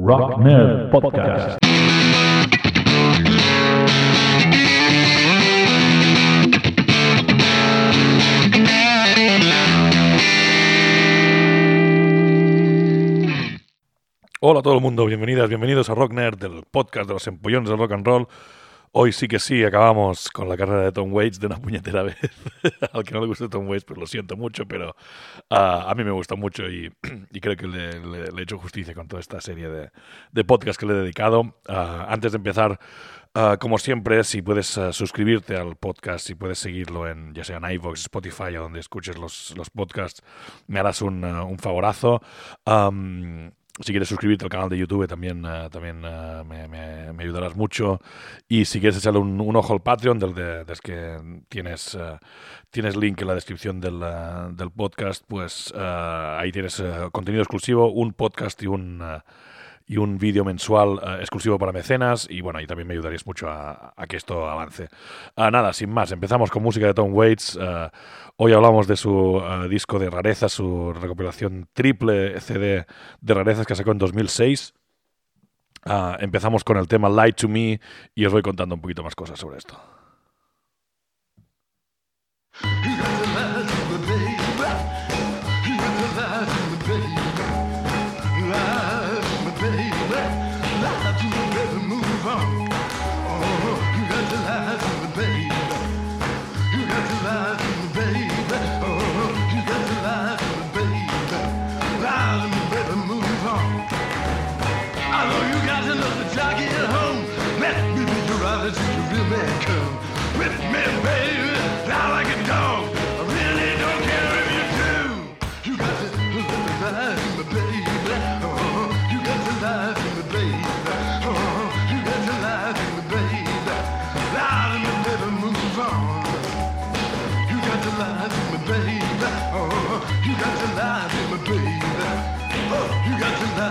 Rock Nerd Podcast. Hola a todo el mundo, bienvenidas, bienvenidos a Rock Nerd, del podcast de los empollones del rock and roll. Hoy sí que sí, acabamos con la carrera de Tom Waits de una puñetera vez. Al que no le guste Tom Waits, pues lo siento mucho, pero ah, a mí me gusta mucho y, creo que le, he hecho justicia con toda esta serie de, podcasts que le he dedicado. Ah, antes de empezar, ah, como siempre, si puedes ah, suscribirte al podcast, si puedes seguirlo en ya sea en iVoox, Spotify o donde escuches los, podcasts, me harás un, un favorazo. Am, si quieres suscribirte al canal de YouTube también, eh, también eh, me, me- ayudarás mucho. Y si quieres echarle un, un ojo al Patreon, del, de- del que tienes, eh, tienes link en la descripción del, del podcast, pues ahí tienes contenido exclusivo, un podcast y un, y un vídeo mensual eh, exclusivo para mecenas. Y bueno, ahí también me ayudarías mucho a, que esto avance. Ah, nada, sin más, empezamos con música de Tom Waits. eh, hoy hablamos de su eh, disco de rarezas, su recopilación triple CD de rarezas que sacó en 2006. Ah, empezamos con el tema Lie to Me y os voy contando un poquito más cosas sobre esto.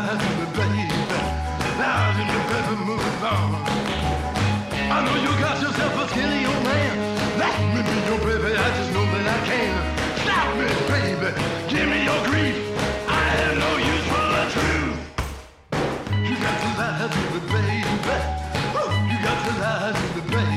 Baby. Baby, move on. I know you got yourself a skinny old man. Let me be your baby, I just know that I can. Stop me, baby. Give me your grief. I have no use for the truth. You got to lie to me, baby. You got to lie to me, baby.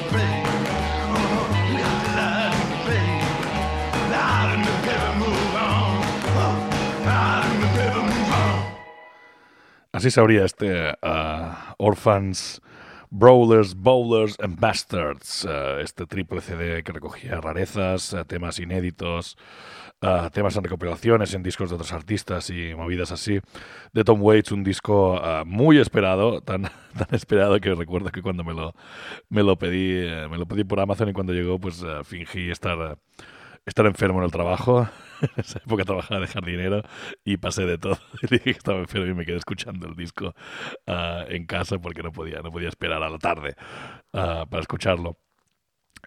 Así se este ah, Orphans, Brawlers, Bowlers and Bastards, ah, este triple CD que recogía rarezas, ah, temas inéditos, temas en recopilaciones, en discos de otros artistas y movidas así. De Tom Waits, un disco ah, muy esperado, tan, tan esperado que recuerdo que cuando me lo, me lo pedí, eh, me lo pedí por Amazon y cuando llegó, pues ah, fingí estar, estar enfermo en el trabajo. En esa época trabajaba de jardinero y pasé de todo. Dije que estaba enfermo y me quedé escuchando el disco ah, en casa porque no podía, no podía esperar a la tarde ah, para escucharlo.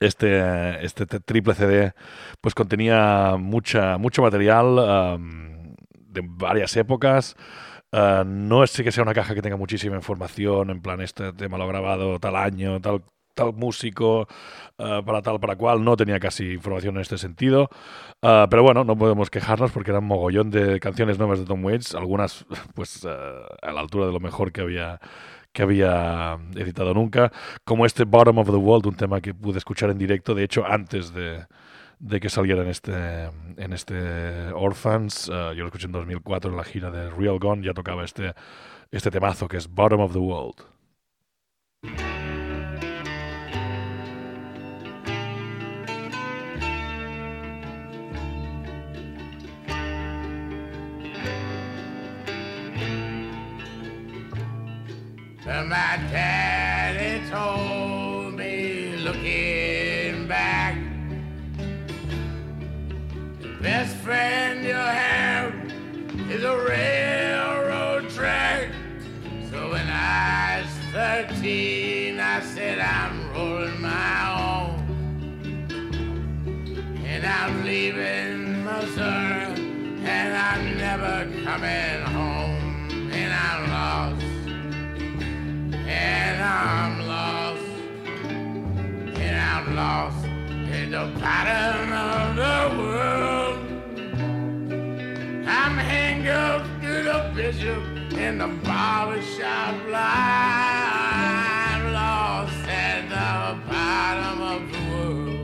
Este, este triple CD pues contenía mucha, mucho material am, de varias épocas. Ah, no es que sea una caja que tenga muchísima información, en plan este tema lo grabado tal año, tal tal músico, eh, para tal, para cual, no tenía casi información en este sentido. Eh, pero bueno, no podemos quejarnos porque era un mogollón de canciones nuevas de Tom Waits, algunas pues eh, a la altura de lo mejor que había que había editado nunca, como este Bottom of the World, un tema que pude escuchar en directo, de hecho antes de, de que saliera en este, en este Orphans. Eh, yo lo escuché en 2004 en la gira de Real Gone, ya tocaba este, este temazo que es Bottom of the World. My daddy told me looking back, the best friend you have is a railroad track. So when I was 13, I said I'm rolling my own. And I'm leaving Missouri, and I'm never coming home. And I'm lost, and I'm lost in the bottom of the world. I'm hanged up to the bishop in the barber shop line. Lost at the bottom of the world.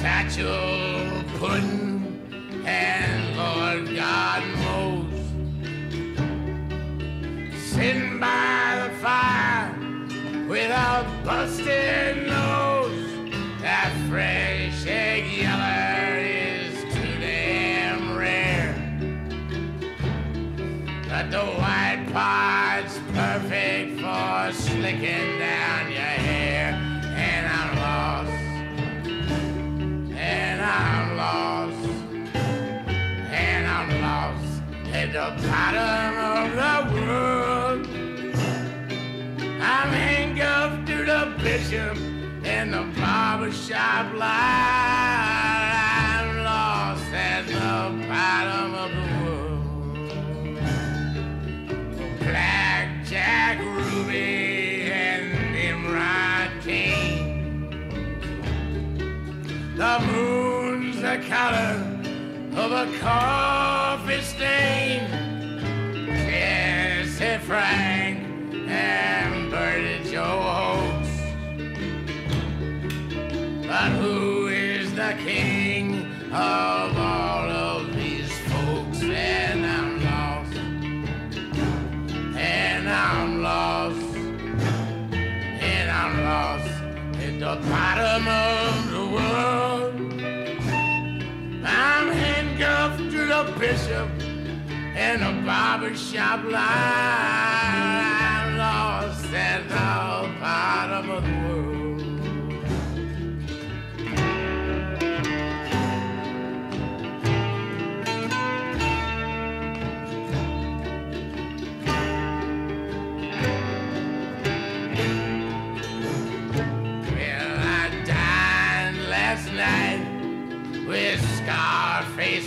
Satchel pudding and Lord God by the fire with a busted nose. That fresh egg yeller is too damn rare. But the white part's perfect for slicking down your hair. And I'm lost. And I'm lost. And I'm lost at the bottom of the world. I'm handcuffed to the bishop in the barber shop line. I'm lost at the bottom of the world. Black Jack Ruby and Nimrod King. The moon's the color of a coffee stain. Jesse Frank and bottom of the world. I'm handcuffed to the bishop in a barber shop line.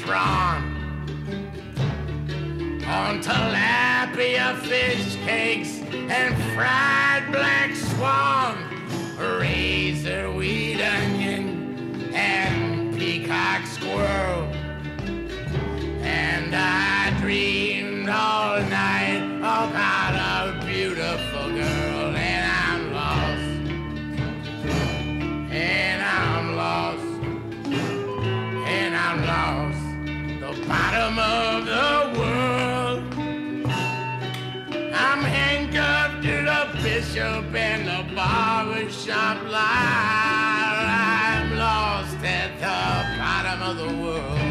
Scarface on tilapia fish cakes and fried black swan, razor weed onion and peacock squirrel. And I dreamed all night about bottom of the world. I'm handcuffed to the bishop and the barber shop line. I'm lost at the bottom of the world.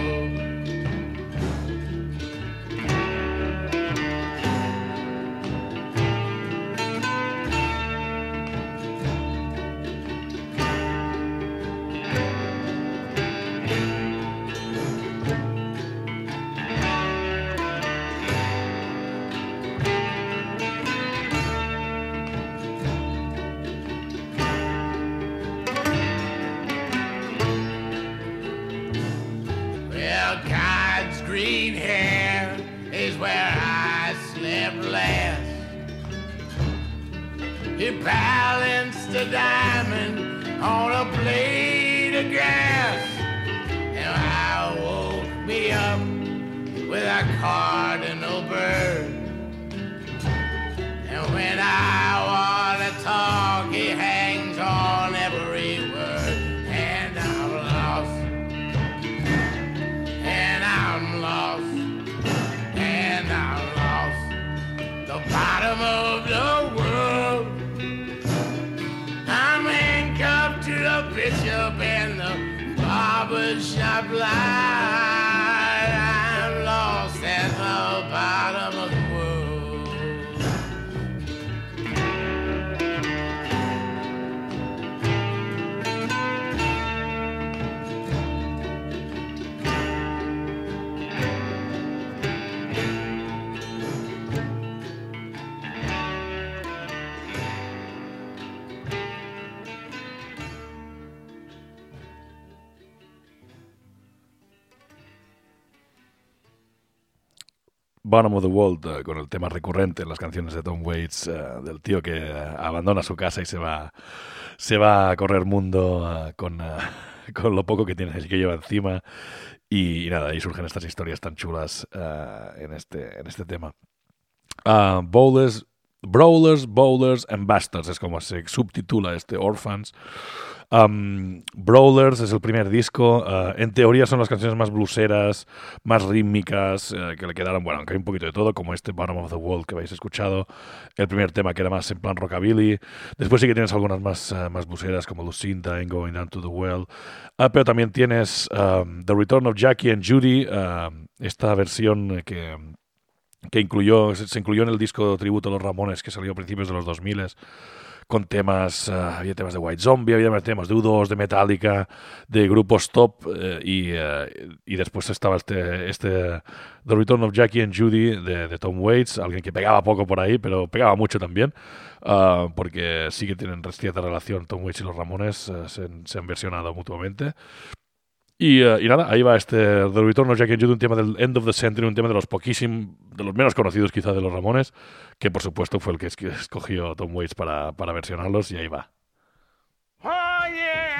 Bottom of the World, eh, con el tema recurrente en las canciones de Tom Waits, eh, del tío que eh, abandona su casa y se va, se va a correr mundo con, con lo poco que tiene que lleva encima. Y, nada, ahí surgen estas historias tan chulas en, este, en este tema. Bowlers, Brawlers, Bowlers and Bastards es como se subtitula este Orphans. Um, Brawlers es el primer disco. uh, en teoría son las canciones más bluseras, más rítmicas, eh, que le quedaron, bueno, aunque hay un poquito de todo, como este Bottom of the World que habéis escuchado. El primer tema que era más en plan rockabilly. Después sí que tienes algunas más, eh, más bluseras como Lucinda and Going Down to the Well. Ah, pero también tienes um, The Return of Jackie and Judy, um, esta versión que, que incluyó, se incluyó en el disco tributo a los Ramones que salió a principios de los 2000 con temas, eh, había temas de White Zombie, había temas de U2, de Metallica, de grupos top eh, y, eh, y después estaba este, este The Return of Jackie and Judy de, de Tom Waits, alguien que pegaba poco por ahí, pero pegaba mucho también, ah, porque sí que tienen cierta relación Tom Waits y los Ramones, eh, se, se han versionado mutuamente. Y, eh, nada, ahí va este The Return of Jackie and Judy, un tema del End of the Century, un tema de los poquísimos, de los menos conocidos quizá de los Ramones, que por supuesto fue el que escogió Tom Waits para, para versionarlos y ahí va. Oh yeah.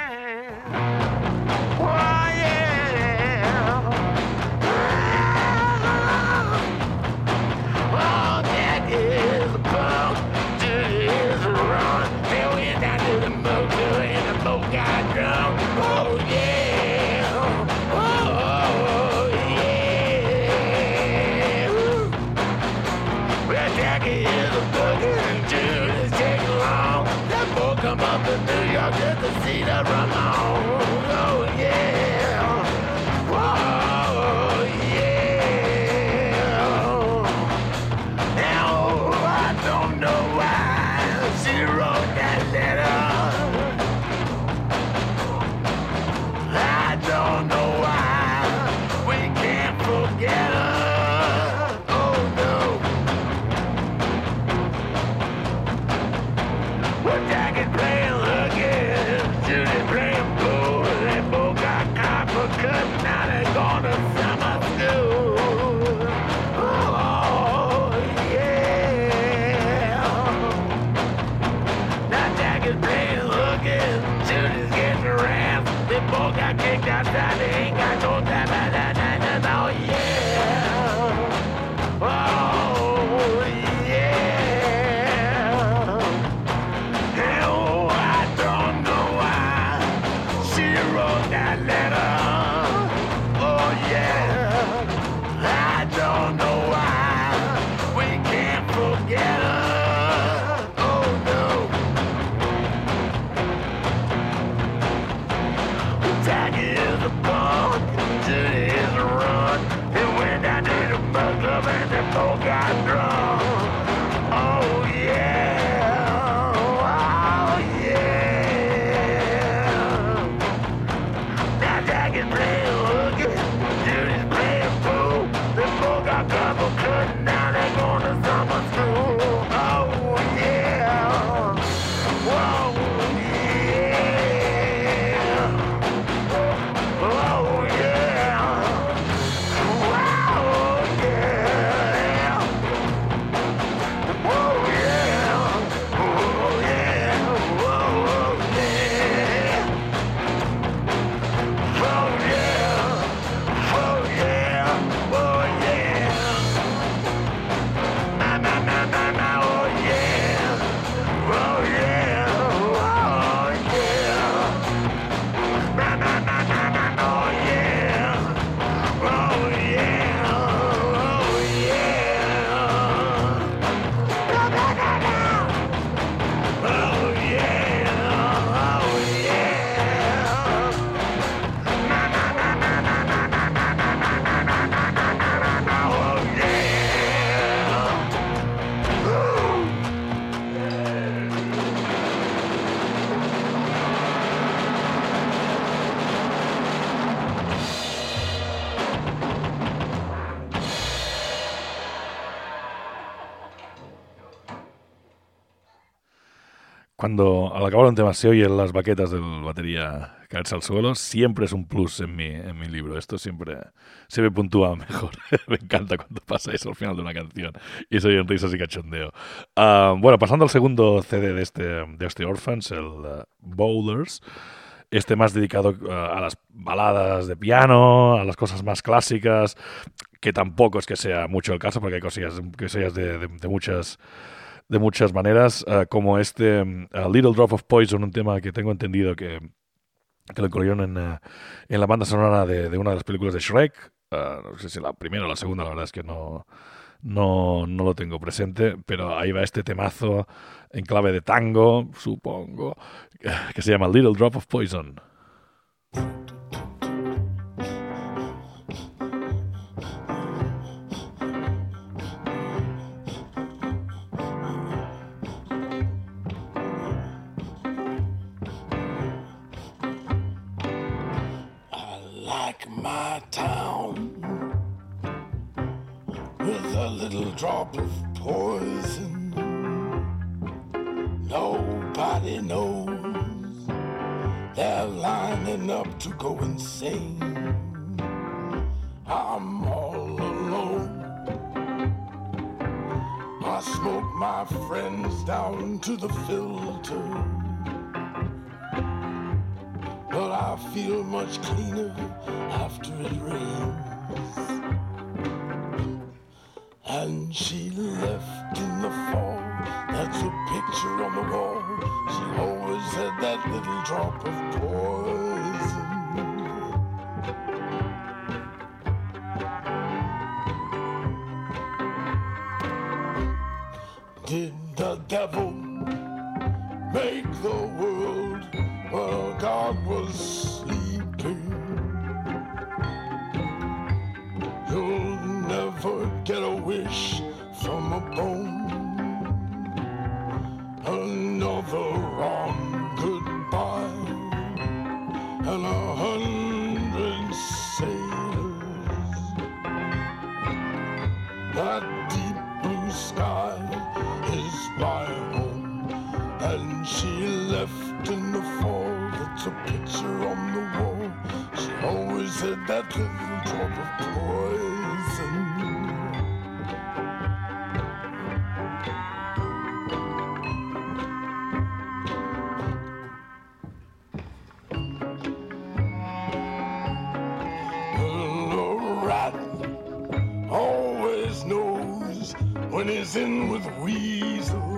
Cuando al acabar un tema se oyen las baquetas del batería caerse al suelo, siempre es un plus en mi, en mi libro. Esto siempre se me puntúa mejor. me encanta cuando pasa eso al final de una canción y se oyen risas y cachondeo. Ah, bueno, pasando al segundo CD de este, de este Orphans, el uh, Bowlers. Este más dedicado uh, a las baladas de piano, a las cosas más clásicas, que tampoco es que sea mucho el caso, porque hay cosillas, cosillas de, de, de muchas de muchas maneras, uh, como este um, uh, Little Drop of Poison, un tema que tengo entendido que, que lo incluyeron en, uh, en la banda sonora de, de, una de las películas de Shrek. no sé si la primera o la segunda, la verdad es que no, no, no lo tengo presente, pero ahí va este temazo en clave de tango, supongo, que se llama Little Drop of Poison. To the filter. But I feel much cleaner when he's in with weasels.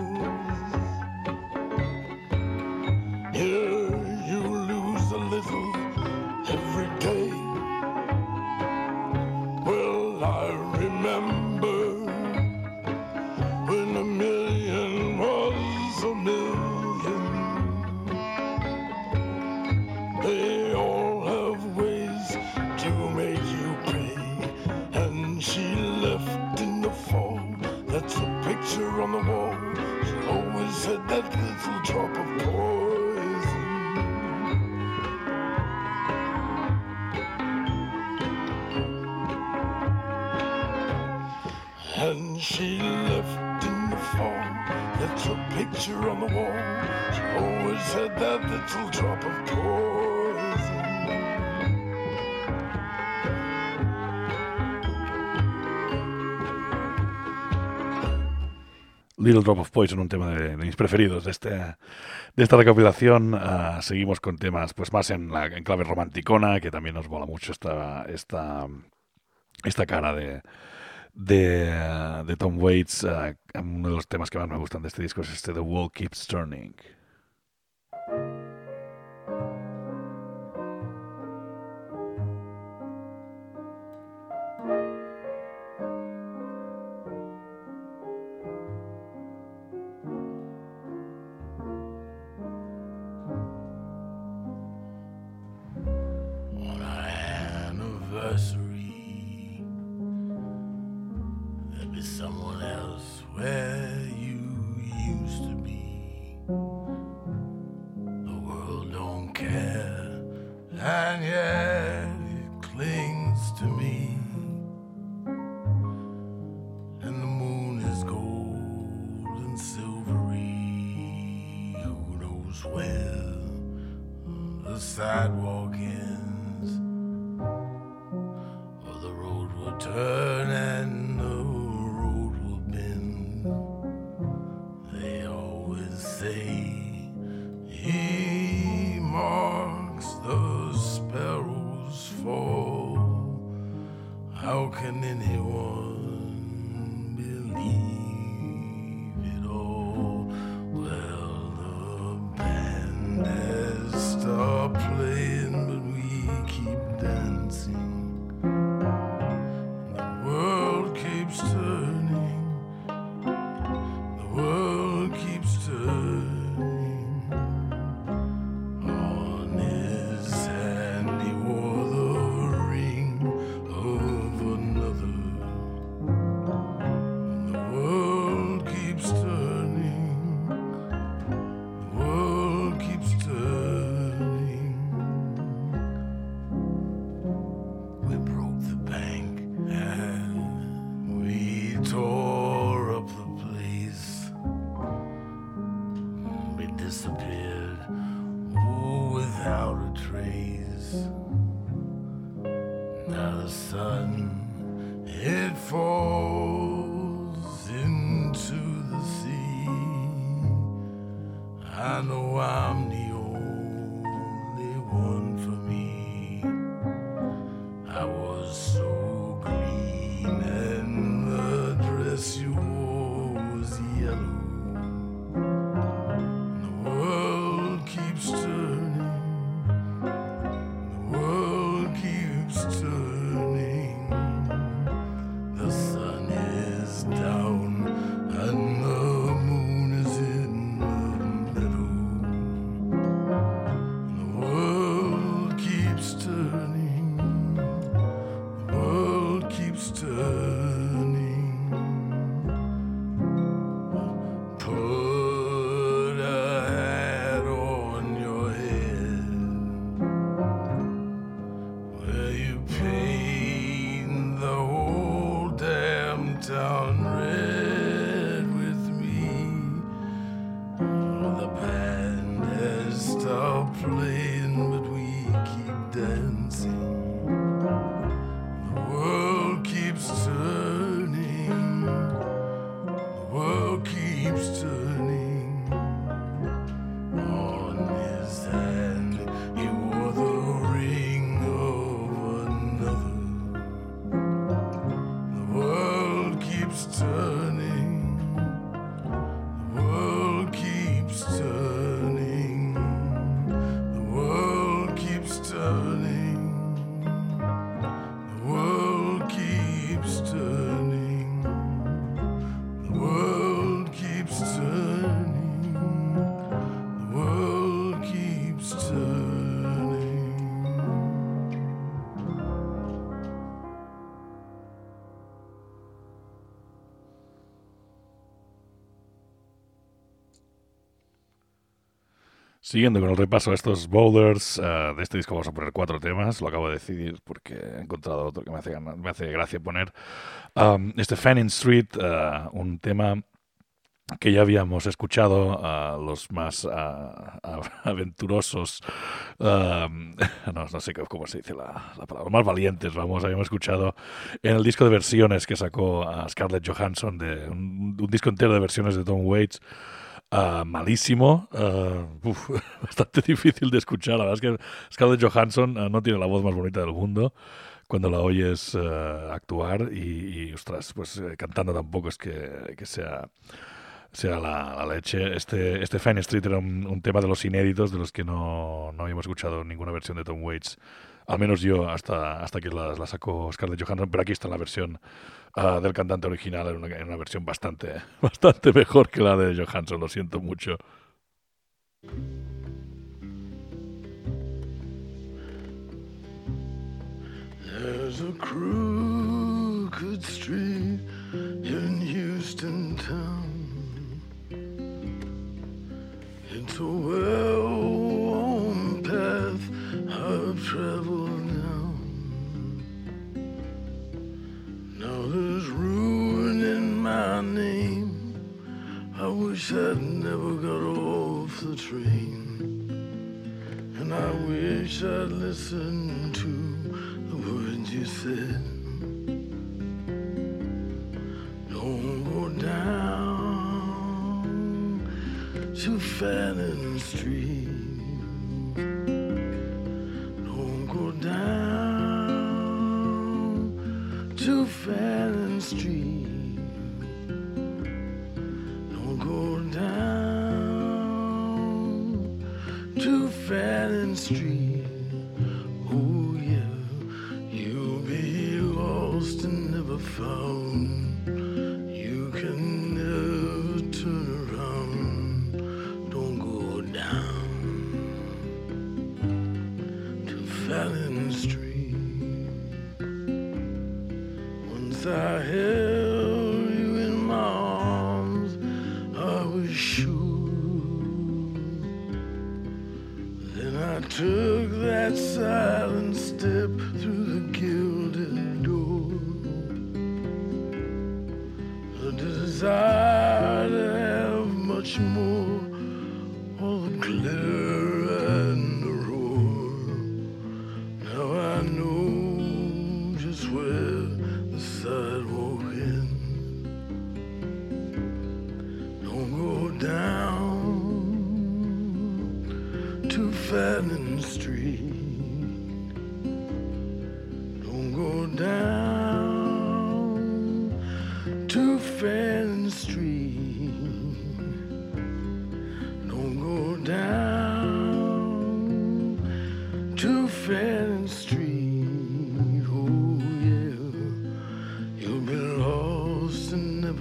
Little Drop of Poison, un tema de, mis preferidos de, este, de esta recopilación. Uh, seguimos con temas pues más en, la, en clave romanticona, que también nos mola mucho esta, esta, esta cara de, de, de Tom Waits. Uh, uno de los temas que más me gustan de este disco es este The Wall Keeps Turning. Lazarus. The sun it falls into the sea. I know I'm Siguiendo con el repaso de estos boulders, eh, de este disco vamos a poner cuatro temas, lo acabo de decidir porque he encontrado otro que me hace, me hace gracia poner. Um, este Fanning Street, eh, un tema que ya habíamos escuchado a los más ah, aventurosos, ah, no, no sé cómo se dice la, la palabra, más valientes, vamos, habíamos escuchado en el disco de versiones que sacó a Scarlett Johansson, de un, un disco entero de versiones de Tom Waits, ah, malísimo, ah, uf, bastante difícil de escuchar, la verdad es que Scarlett Johansson ah, no tiene la voz más bonita del mundo cuando la oyes actuar y, y, ostras, pues cantando tampoco es que, que sea sea la, la leche. Este, este Fine Street era un, un tema de los inéditos, de los que no, no habíamos escuchado ninguna versión de Tom Waits. Al menos yo, hasta, hasta que la, la sacó Scarlett Johansson. Pero aquí está la versión ah, del cantante original, en una, en una versión bastante, bastante mejor que la de Johansson, lo siento mucho. There's a crooked street in Houston town. It's a well-worn path I've traveled Now there's ruin in my name. I wish I'd never got off the train. And I wish I'd listened to the words you said. Don't go down to Fannin Street.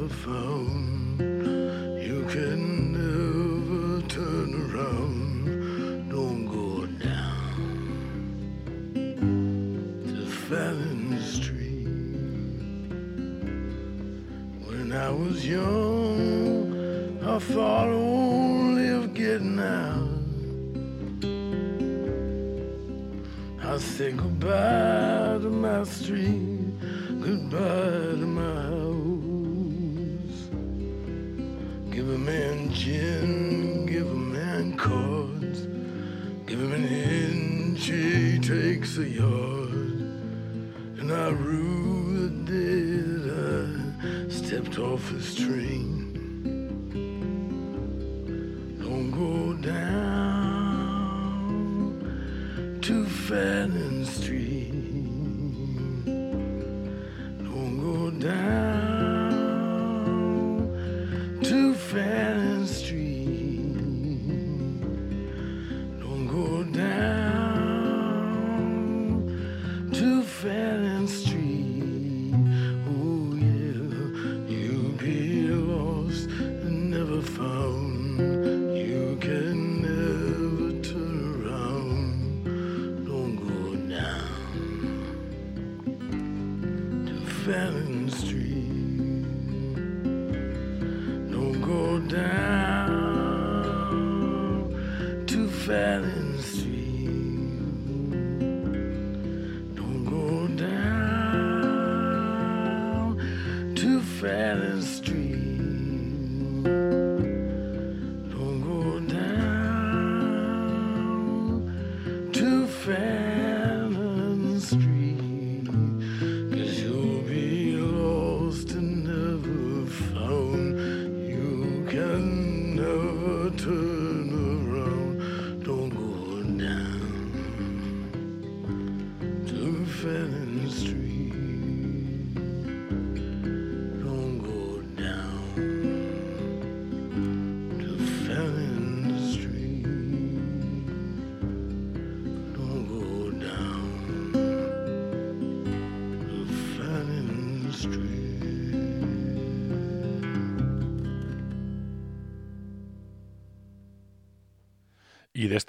And never found. You can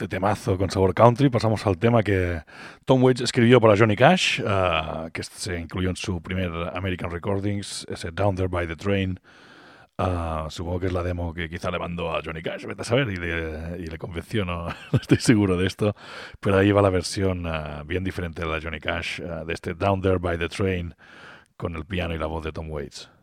este temazo con sabor country pasamos al tema que Tom Waits escribió para Johnny Cash, ah, que se incluyó en su primer American Recordings, ese Down There by the Train. Ah, supongo que es la demo que quizá le mandó a Johnny Cash, vete a saber, y le, y le convenció, no, no estoy seguro de esto. Pero ahí va la versión ah, bien diferente de la Johnny Cash, de este Down There by the Train, con el piano y la voz de Tom Waits.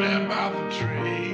By the tree.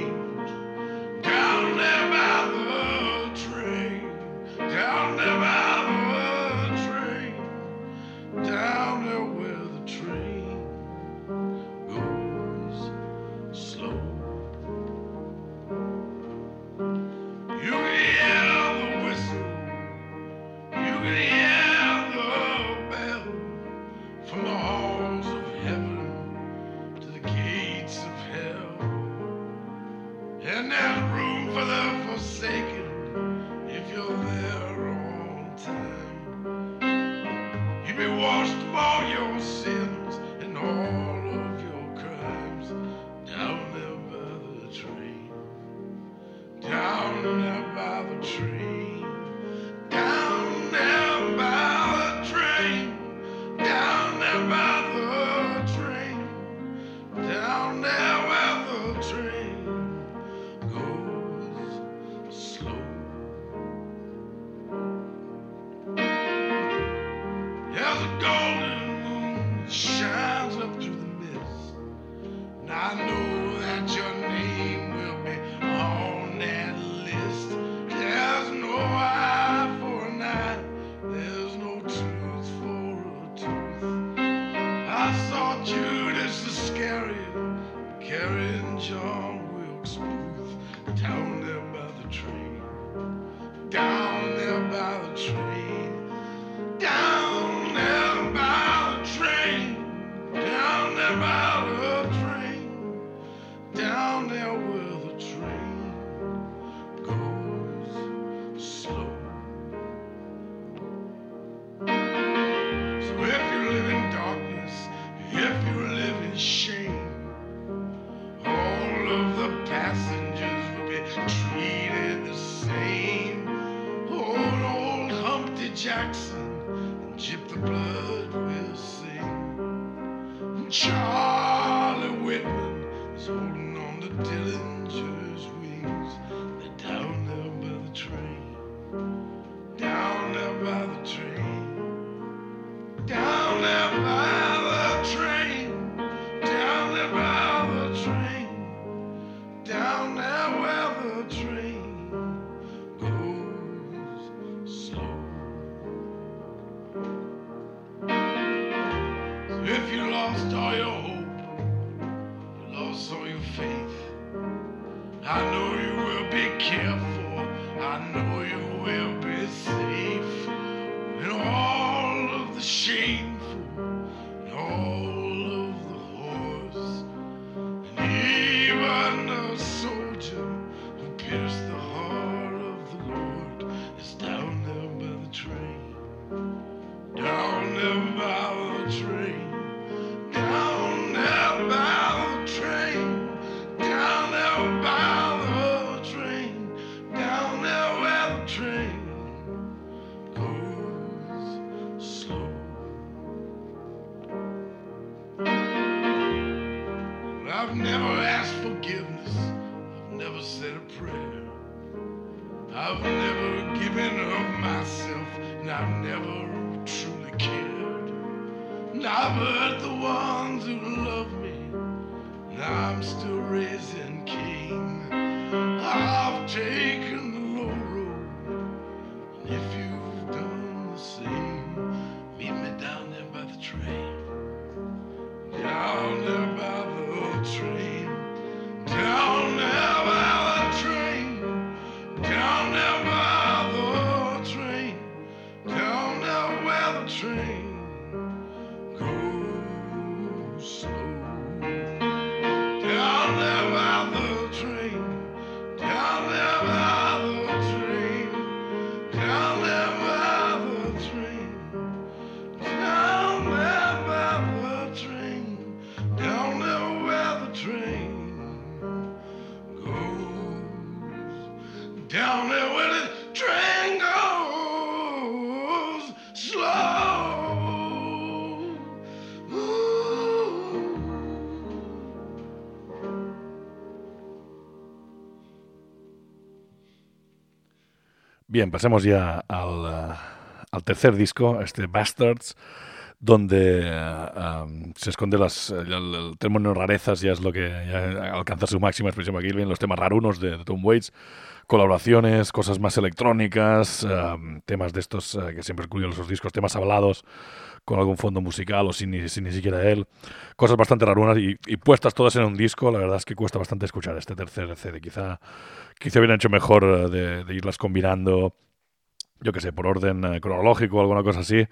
I've never given of myself, and I've never truly cared. And I've hurt the ones who love me, Now I'm still raising king. I've taken Bien, pasemos ya al, eh, al tercer disco, este Bastards, donde um, se esconde el, término rarezas, ya es lo que alcanza su máxima expresión aquí, los temas rarunos de, Tom Waits, colaboraciones, cosas más electrónicas, um, temas de estos eh, que siempre incluyen los discos, temas hablados con algún fondo musical o sin, ni- siquiera él, cosas bastante rarunas y, puestas todas en un disco, la verdad es que cuesta bastante escuchar este tercer CD, quizá, quizá hubieran hecho mejor eh, de, de irlas combinando yo que sé, por orden eh, cronológico o alguna cosa así.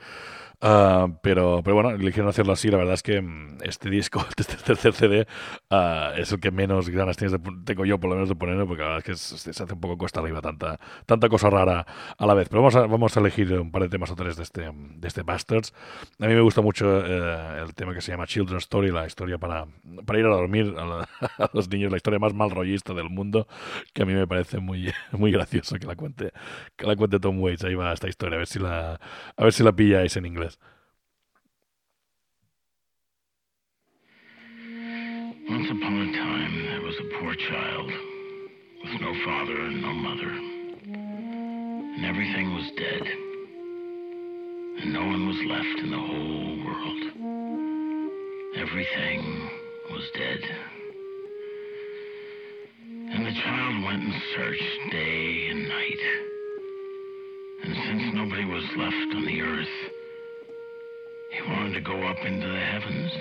Ah, pero, pero bueno, eligieron hacerlo así. La verdad es que mm, este disco, este tercer CD, ah, es el que menos ganas tienes de tengo yo, por lo menos, de ponerlo, porque la verdad es que es- se hace un poco cuesta arriba tanta, tanta cosa rara a la vez. Pero vamos a, vamos a elegir un par de temas o tres de este, de este Bastards. A mí me gusta mucho eh, el tema que se llama Children's Story, la historia para, para ir a dormir a, la- a los niños, la historia más mal rollista del mundo, que a mí me parece muy, muy gracioso que la cuente que la cuente Tom Waits. Ahí va esta historia, a ver si la, a ver si la pilláis en inglés. Once upon a time, there was a poor child with no father and no mother. And everything was dead. And no one was left in the whole world. Everything was dead. And the child went and searched day and night. And since nobody was left on the earth, he wanted to go up into the heavens.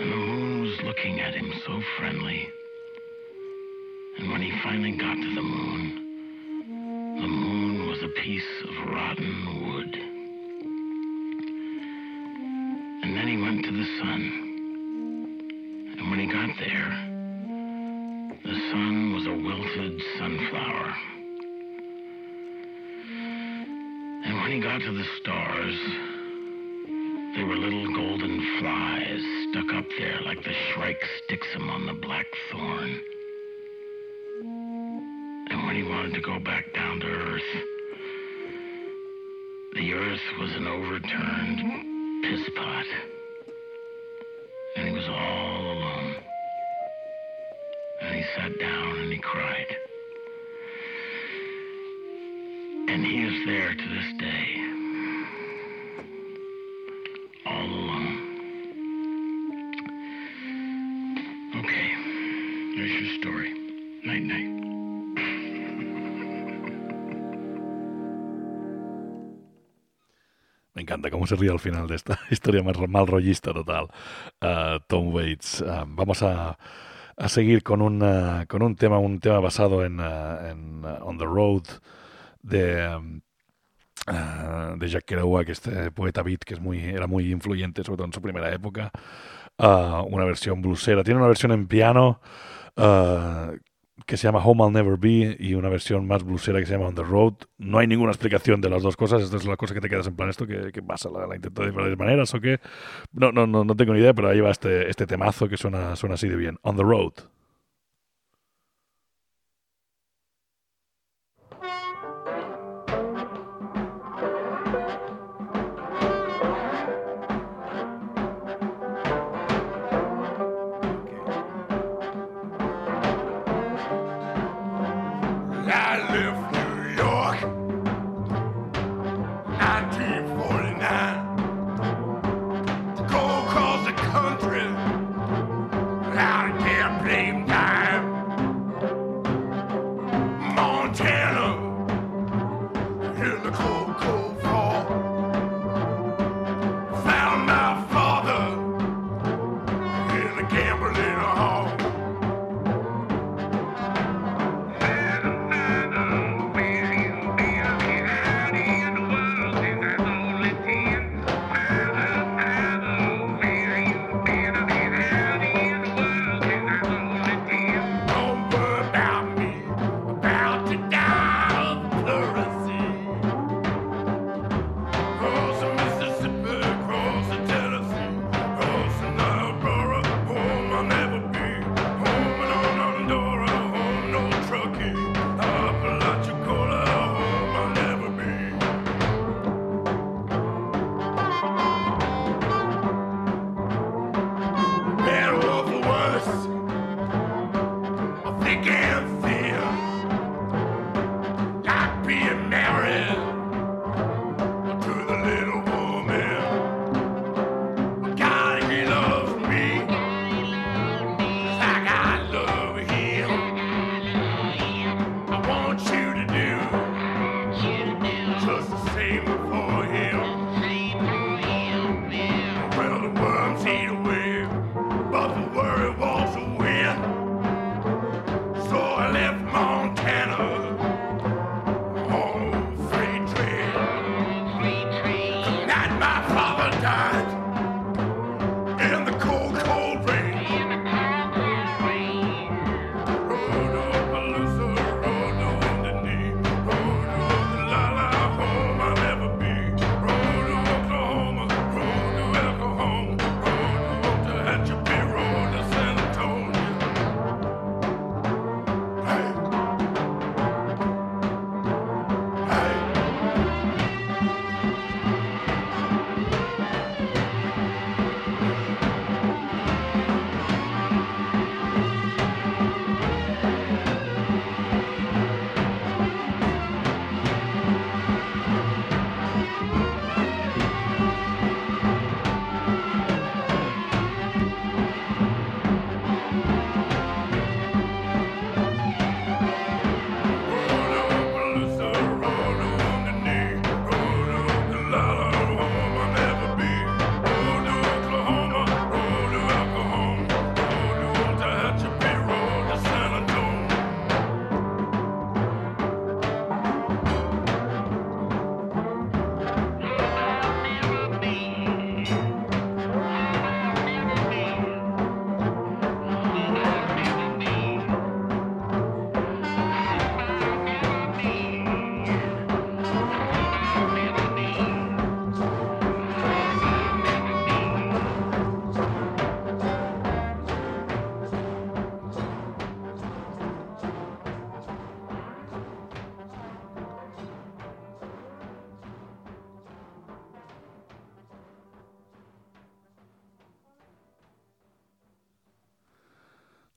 And the moon was looking at him so friendly. And when he finally got to the moon, the moon was a piece of rotten wood. And then he went to the sun. And when he got there, the sun was a wilted sunflower. And when he got to the stars, they were little golden flies stuck up there like the shrike sticks 'em on the black thorn. And when he wanted to go back down to earth, the earth was an overturned piss pot. And he was all alone. And he sat down and he cried. And he is there to this day all alone. Okay, there's your story. Night night. Me encanta cómo se ríe al final de esta historia más mal rollista total. Ah, Tom Waits. Ah, vamos a, a seguir con, una, con un tema, un tema basado en, ah, en, ah, On the Road de, ah, de Jack Kerouac, este poeta beat que es muy, era muy influyente, sobre todo en su primera época. Ah, una versión bluesera. Tiene una versión en piano ah, que se llama Home I'll Never Be y una versión más bluesera que se llama On the Road. No hay ninguna explicación de las dos cosas. Esta es la cosa que te quedas en plan, ¿esto que, pasa? ¿La, la intento de varias maneras o qué? No, no, no, no tengo ni idea, pero ahí va este, este temazo que suena, suena así de bien. On the Road.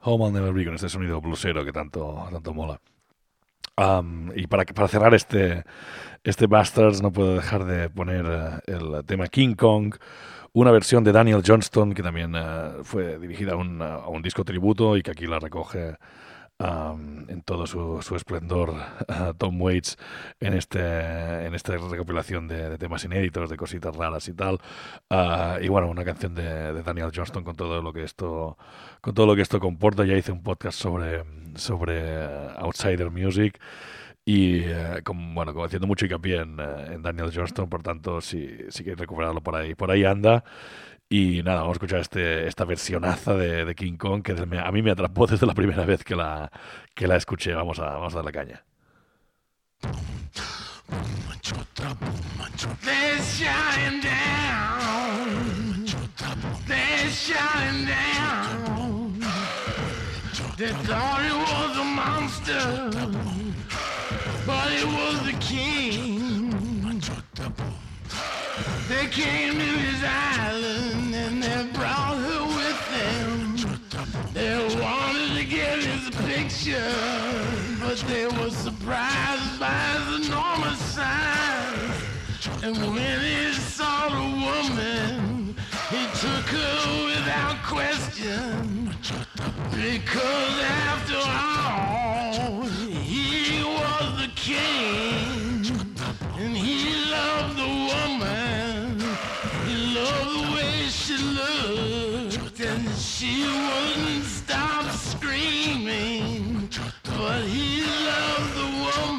Home I'll Never Be, con este sonido blusero que tanto, tanto mola. Y para, para cerrar este, este Bastards no puedo dejar de poner eh, el tema King Kong, una versión de Daniel Johnston que también eh, fue dirigida a un, a un disco tributo y que aquí la recoge am, en todo su, su esplendor eh, Tom Waits en, este, en esta recopilación de, temas inéditos, de cositas raras y tal. Ah, y bueno, una canción de, de Daniel Johnston con todo lo que esto con todo lo que esto comporta. Ya hice un podcast sobre, sobre eh, Outsider Music y eh, bueno, como haciendo mucho hincapié en, eh, en Daniel Johnston, por tanto, si, si queréis recuperarlo por ahí, por ahí anda. Y nada, vamos a escuchar este, esta versionaza de, King Kong que a mí me atrapó desde la primera vez que la, que la escuché. Vamos a, vamos a darle caña. They're it was a monster, but it was the king. They came to his island and they brought her with them. They wanted to get his picture, but they were surprised by his enormous size. And when he saw the woman, he took her without question. Because after all, king. And he loved the woman. He loved the way she looked. And she wouldn't stop screaming. But he loved the woman.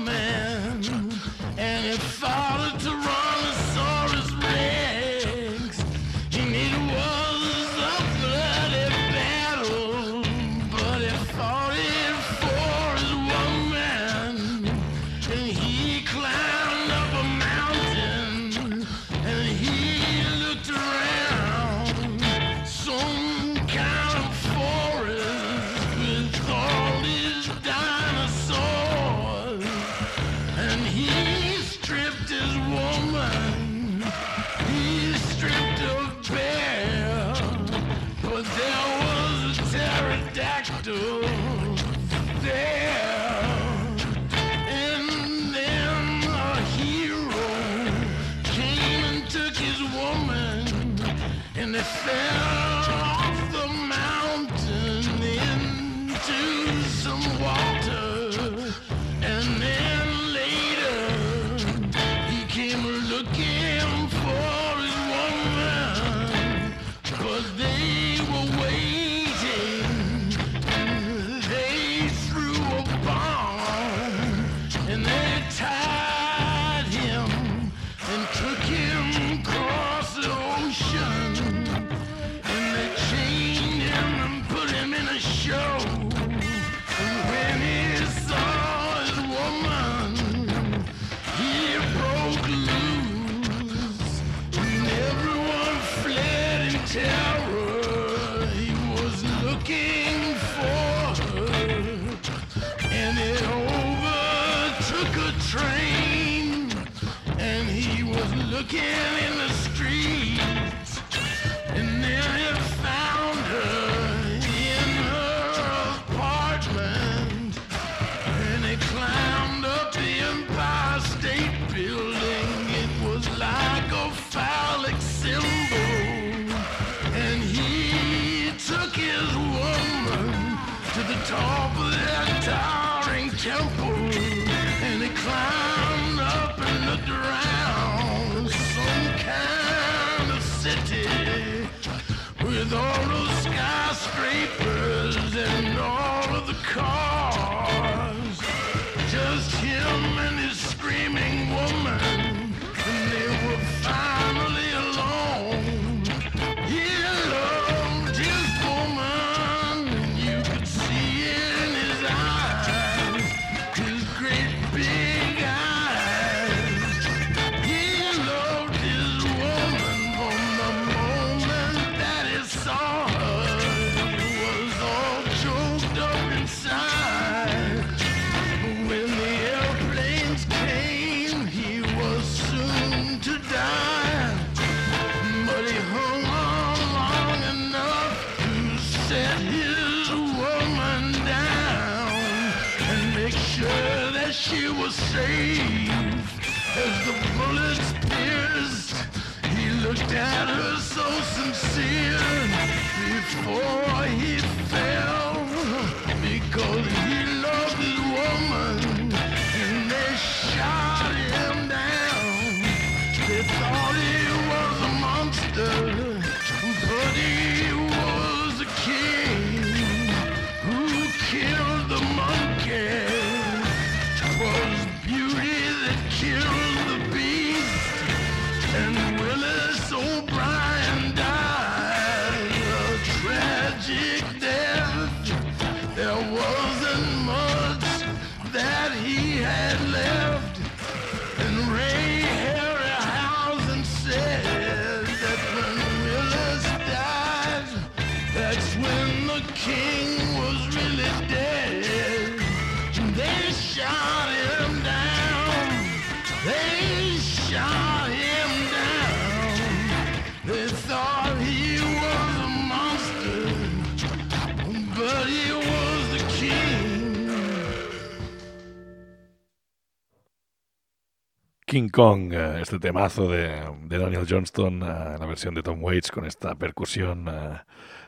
King Kong, eh, este temazo de, de Daniel Johnston, eh, la versión de Tom Waits con esta percusión eh,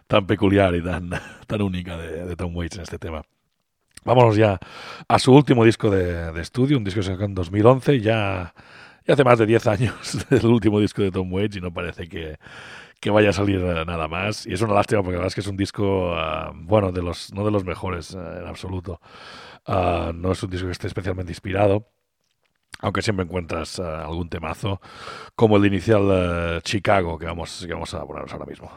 tan peculiar y tan, tan única de, Tom Waits en este tema. Vámonos ya a su último disco de, estudio, un disco que sacó en 2011, ya, ya hace más de 10 años del último disco de Tom Waits y no parece que, vaya a salir nada más. Y es una lástima porque la verdad es que es un disco, bueno, de los, no de los mejores en absoluto. No es un disco que esté especialmente inspirado, aunque siempre encuentras eh, algún temazo, como el inicial eh, Chicago que vamos, que vamos a ponernos ahora mismo.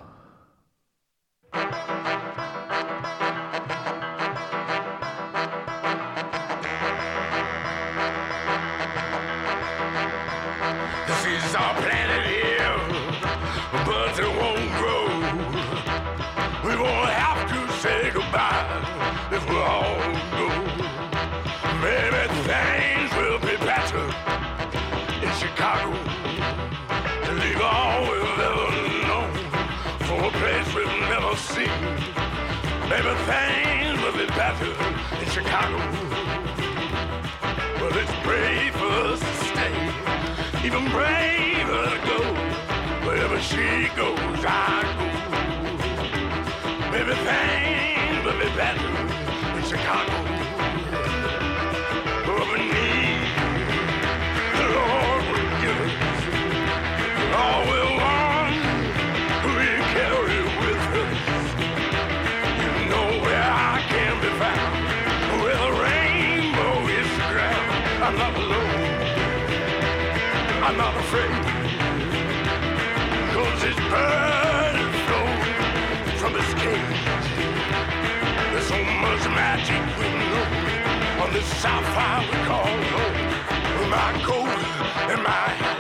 Goes, I go. Things will be better in Chicago. But we need the Lord will give us all we want. We carry with us. You know where I can be found. Where the rainbow is the. I'm not alone. I'm not afraid. Bird flown from his cage. There's so much magic we know on this side we call home. My coat and my hat,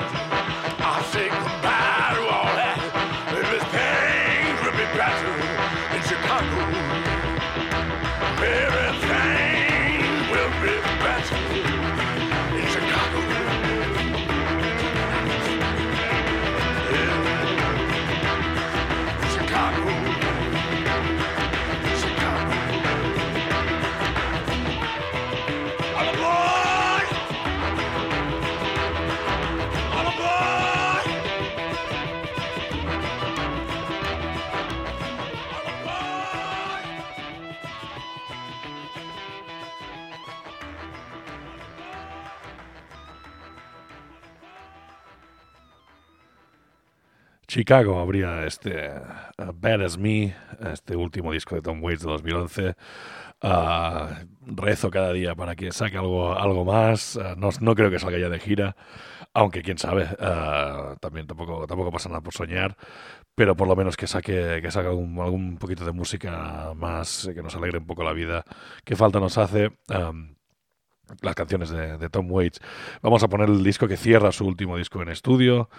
I say Chicago habría este uh, Bad As Me, este último disco de Tom Waits de 2011. Ah, rezo cada día para que saque algo, algo más. Ah, no, no creo que salga ya de gira, aunque quién sabe, ah, también tampoco, tampoco pasa nada por soñar. Pero por lo menos que saque, que saque algún, poquito de música más, eh, que nos alegre un poco la vida, que falta nos hace. Las canciones de, Tom Waits. Vamos a poner el disco que cierra su último disco en estudio.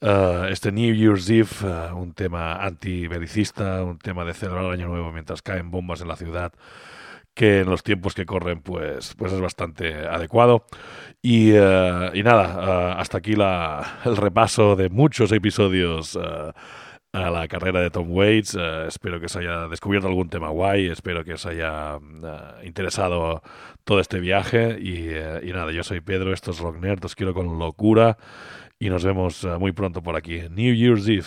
Uh, este New Year's Eve, uh, un tema antibelicista, un tema de celebrar el año nuevo mientras caen bombas en la ciudad, que en los tiempos que corren pues, pues es bastante adecuado. Y, uh, y nada, hasta aquí la, el repaso de muchos episodios a la carrera de Tom Waits. Eh, espero que os haya descubierto algún tema guay, espero que os haya eh, interesado todo este viaje. Y, eh, y nada, yo soy Pedro, esto es Rock Nerd, os quiero con locura y nos vemos muy pronto por aquí. New Year's Eve.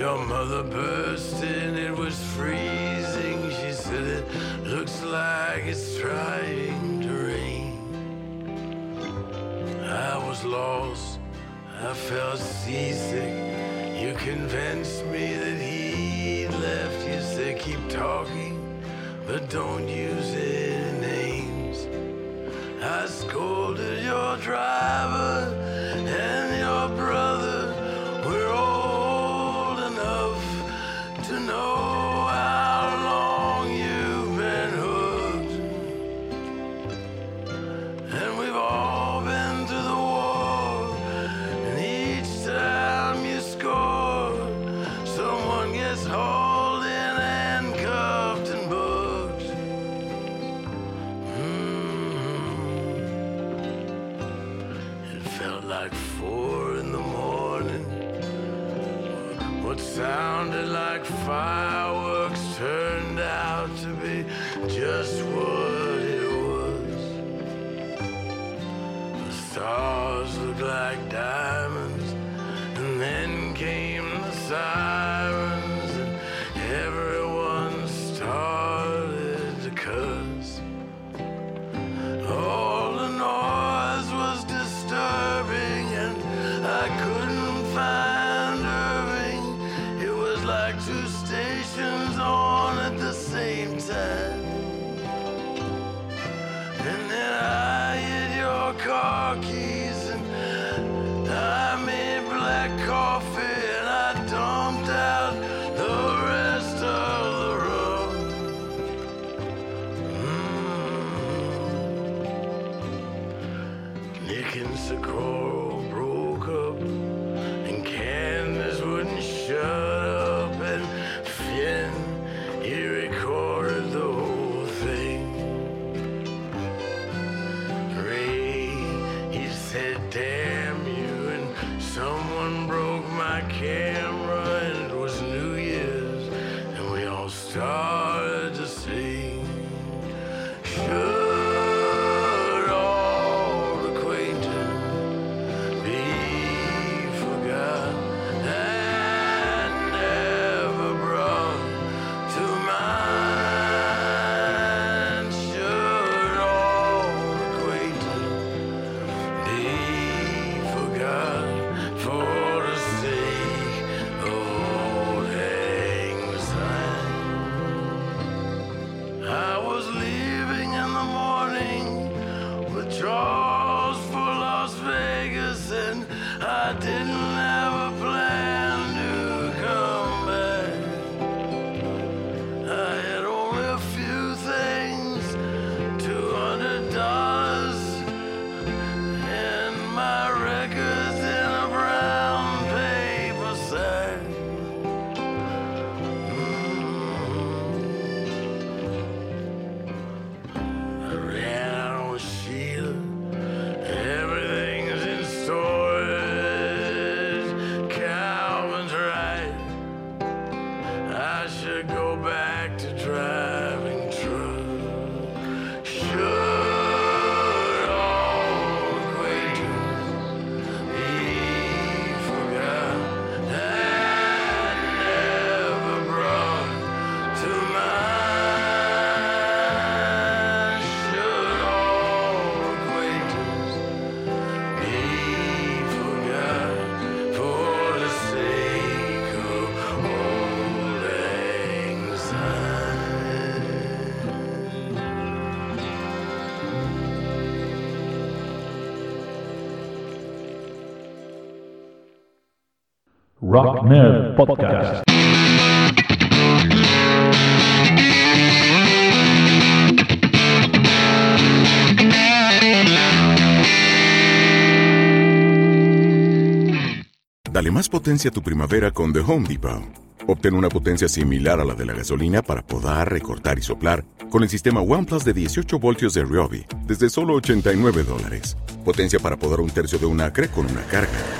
Your mother it like it's trying to rain. I was lost, I felt seasick. You convinced me that he left. You said, Keep talking, but don't use any names. I scolded your driver diamonds, and then came the sirens, and everyone Rock Nerd Podcast. Dale más potencia a tu primavera con The Home Depot. Obtén una potencia similar a la de la gasolina para podar, recortar y soplar con el sistema OnePlus de 18 voltios de Ryobi desde solo 89 dólares. Potencia para podar un tercio de un acre con una carga.